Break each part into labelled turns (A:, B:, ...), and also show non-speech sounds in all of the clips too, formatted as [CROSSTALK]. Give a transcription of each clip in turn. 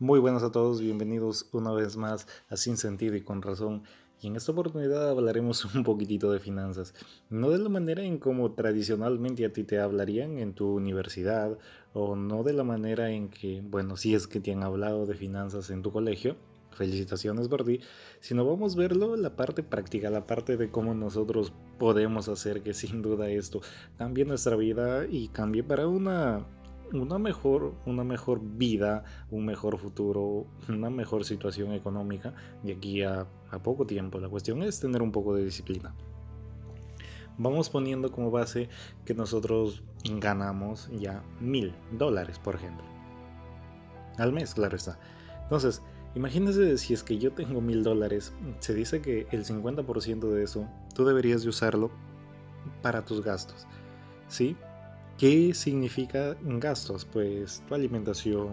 A: Muy buenas a todos, bienvenidos una vez más a Sin Sentido y con Razón. Y en esta oportunidad hablaremos [LAUGHS] un poquitito de finanzas. No de la manera en como tradicionalmente a ti te hablarían en tu universidad o no de la manera en que, bueno, si es que te han hablado de finanzas en tu colegio, felicitaciones por ti, sino vamos a verlo la parte práctica, la parte de cómo nosotros podemos hacer que sin duda esto cambie nuestra vida y cambie para una una mejor, una mejor vida, un mejor futuro, una mejor situación económica de aquí a, a poco tiempo. La cuestión es tener un poco de disciplina. Vamos poniendo como base que nosotros ganamos ya mil dólares, por ejemplo. Al mes, claro está. Entonces, imagínense si es que yo tengo mil dólares, se dice que el 50% de eso tú deberías de usarlo para tus gastos. ¿Sí? ¿Qué significa gastos? Pues tu alimentación,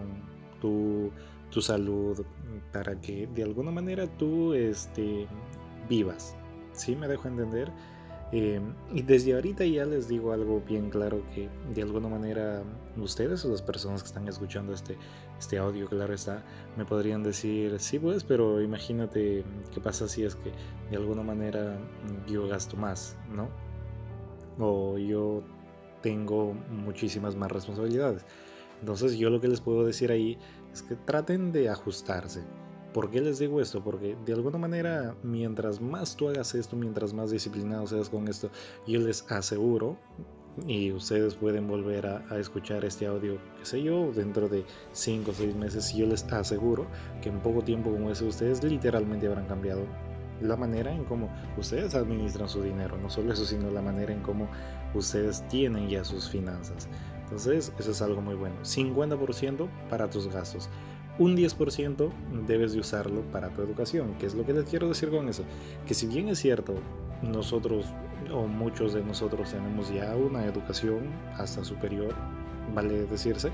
A: tu, tu salud, para que de alguna manera tú este, vivas. ¿Sí me dejo entender? Eh, y desde ahorita ya les digo algo bien claro que de alguna manera ustedes o las personas que están escuchando este, este audio, claro está, me podrían decir, sí pues, pero imagínate qué pasa si es que de alguna manera yo gasto más, ¿no? O yo tengo muchísimas más responsabilidades. Entonces yo lo que les puedo decir ahí es que traten de ajustarse. ¿Por qué les digo esto? Porque de alguna manera, mientras más tú hagas esto, mientras más disciplinado seas con esto, yo les aseguro, y ustedes pueden volver a, escuchar este audio, qué sé yo, dentro de 5 o 6 meses, yo les aseguro que en poco tiempo como ese, ustedes literalmente habrán cambiado la manera en cómo ustedes administran su dinero, no solo eso, sino la manera en cómo ustedes tienen ya sus finanzas. Entonces, eso es algo muy bueno. 50% para tus gastos. Un 10% debes de usarlo para tu educación. ¿Qué es lo que les quiero decir con eso? Que si bien es cierto, nosotros o muchos de nosotros tenemos ya una educación hasta superior, vale decirse,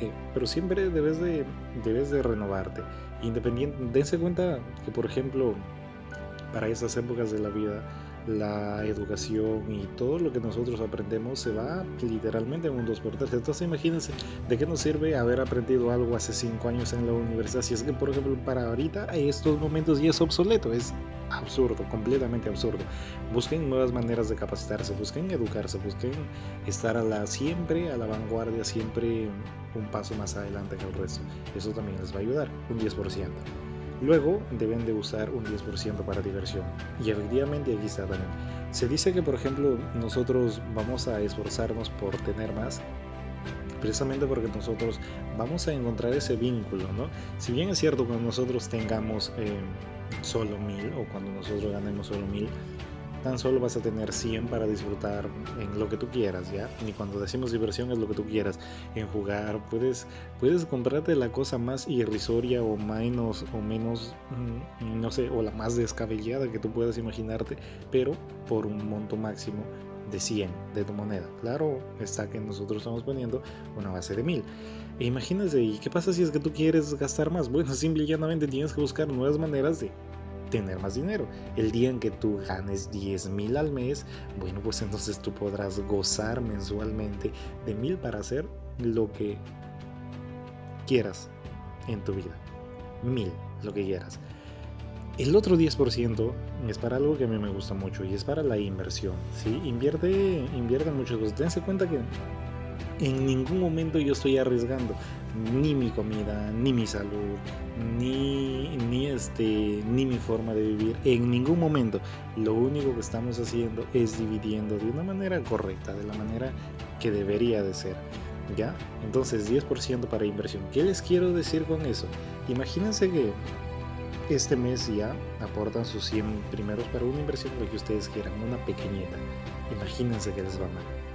A: eh, pero siempre debes de, debes de renovarte. Independiente, dense cuenta que, por ejemplo, para esas épocas de la vida, la educación y todo lo que nosotros aprendemos se va literalmente en un 2x3. Entonces imagínense de qué nos sirve haber aprendido algo hace 5 años en la universidad si es que por ejemplo para ahorita en estos momentos ya es obsoleto, es absurdo, completamente absurdo. Busquen nuevas maneras de capacitarse, busquen educarse, busquen estar a la, siempre a la vanguardia, siempre un paso más adelante que el resto. Eso también les va a ayudar, un 10%. Luego deben de usar un 10% para diversión. Y efectivamente aquí está también. Se dice que por ejemplo nosotros vamos a esforzarnos por tener más precisamente porque nosotros vamos a encontrar ese vínculo, ¿no? Si bien es cierto cuando nosotros tengamos eh, solo mil o cuando nosotros ganemos solo mil, tan solo vas a tener 100 para disfrutar en lo que tú quieras, ¿ya? Y cuando decimos diversión es lo que tú quieras, en jugar, puedes, puedes comprarte la cosa más irrisoria o menos, o menos, mm, no sé, o la más descabellada que tú puedas imaginarte, pero por un monto máximo de 100 de tu moneda. Claro, está que nosotros estamos poniendo una base de 1000. E imagínate, ¿y qué pasa si es que tú quieres gastar más? Bueno, [LAUGHS] simple y llanamente tienes que buscar nuevas maneras de tener más dinero. El día en que tú ganes 10 mil al mes, bueno, pues entonces tú podrás gozar mensualmente de mil para hacer lo que quieras en tu vida. Mil, lo que quieras. El otro 10% es para algo que a mí me gusta mucho y es para la inversión. ¿sí? Invierte, invierte muchas cosas. Dense cuenta que en ningún momento yo estoy arriesgando ni mi comida, ni mi salud, ni, ni, este, ni mi forma de vivir. En ningún momento. Lo único que estamos haciendo es dividiendo de una manera correcta, de la manera que debería de ser. ¿Ya? Entonces 10% para inversión. ¿Qué les quiero decir con eso? Imagínense que este mes ya aportan sus 100 primeros para una inversión lo que ustedes quieran, una pequeñita. Imagínense que les va mal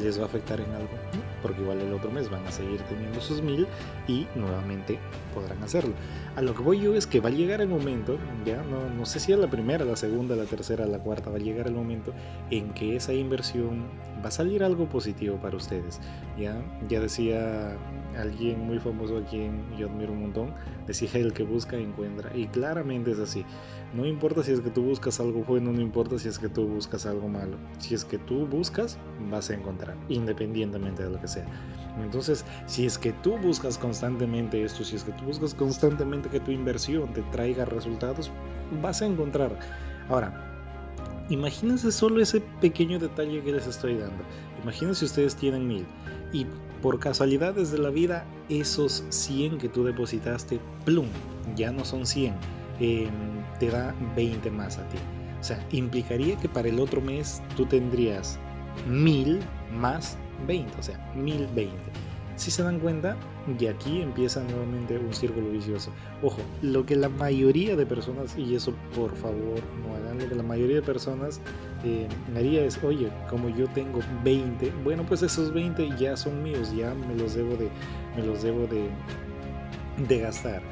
A: les va a afectar en algo, porque igual el otro mes van a seguir teniendo sus mil y nuevamente podrán hacerlo. A lo que voy yo es que va a llegar el momento, ya no, no sé si es la primera, la segunda, la tercera, la cuarta, va a llegar el momento en que esa inversión va a salir algo positivo para ustedes. Ya, ya decía alguien muy famoso a quien yo admiro un montón, decía el que busca encuentra. Y claramente es así. No importa si es que tú buscas algo bueno, no importa si es que tú buscas algo malo. Si es que tú buscas, vas a encontrar, independientemente de lo que sea. Entonces, si es que tú buscas constantemente esto, si es que tú buscas constantemente que tu inversión te traiga resultados, vas a encontrar. Ahora, imagínense solo ese pequeño detalle que les estoy dando. Imagínense ustedes tienen mil y por casualidades de la vida, esos 100 que tú depositaste, plum, ya no son 100, em, te da 20 más a ti. O sea, implicaría que para el otro mes tú tendrías 1000 más 20, o sea, 1020. Si se dan cuenta, y aquí empieza nuevamente un círculo vicioso. Ojo, lo que la mayoría de personas, y eso por favor no hagan, lo que la mayoría de personas eh, haría es, oye, como yo tengo 20, bueno, pues esos 20 ya son míos, ya me los debo de, me los debo de, gastar.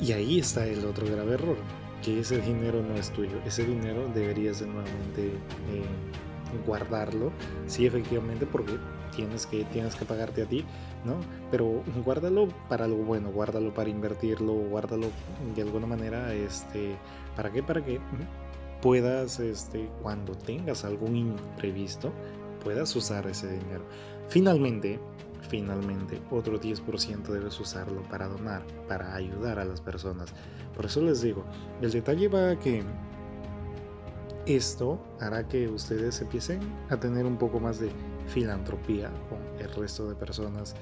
A: Y ahí está el otro grave error, que ese dinero no es tuyo, ese dinero deberías de nuevamente eh, guardarlo, sí, efectivamente, porque tienes que, tienes que pagarte a ti, ¿no? Pero guárdalo para algo bueno, guárdalo para invertirlo, guárdalo de alguna manera, este, ¿para qué? Para que puedas, este, cuando tengas algún imprevisto, puedas usar ese dinero. Finalmente, finalmente, otro 10% debes usarlo para donar, para ayudar a las personas. Por eso les digo, el detalle va a que esto hará que ustedes empiecen a tener un poco más de filantropía con el resto de personas.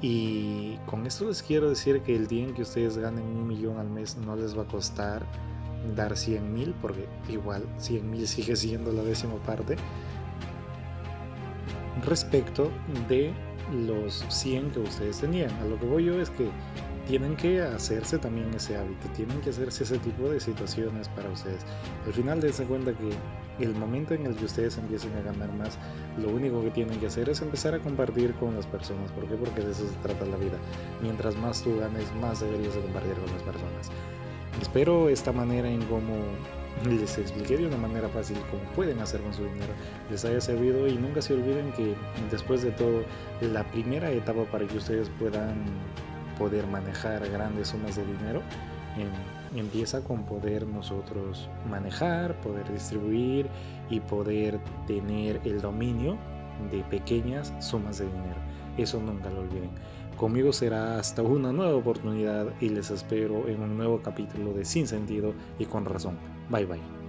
A: Y con esto les quiero decir que el día en que ustedes ganen un millón al mes no les va a costar dar 100 mil, porque igual 100 mil sigue siendo la décima parte, respecto de los 100 que ustedes tenían. A lo que voy yo es que tienen que hacerse también ese hábito, tienen que hacerse ese tipo de situaciones para ustedes. Al final dense cuenta que el momento en el que ustedes empiecen a ganar más, lo único que tienen que hacer es empezar a compartir con las personas. ¿Por qué? Porque de eso se trata la vida. Mientras más tú ganes, más deberías de compartir con las personas. Espero esta manera en cómo les expliqué de una manera fácil cómo pueden hacer con su dinero les haya servido y nunca se olviden que después de todo la primera etapa para que ustedes puedan poder manejar grandes sumas de dinero em, empieza con poder nosotros manejar, poder distribuir y poder tener el dominio de pequeñas sumas de dinero. Eso nunca lo olviden. Conmigo será hasta una nueva oportunidad y les espero en un nuevo capítulo de Sin Sentido y con Razón. Bye bye.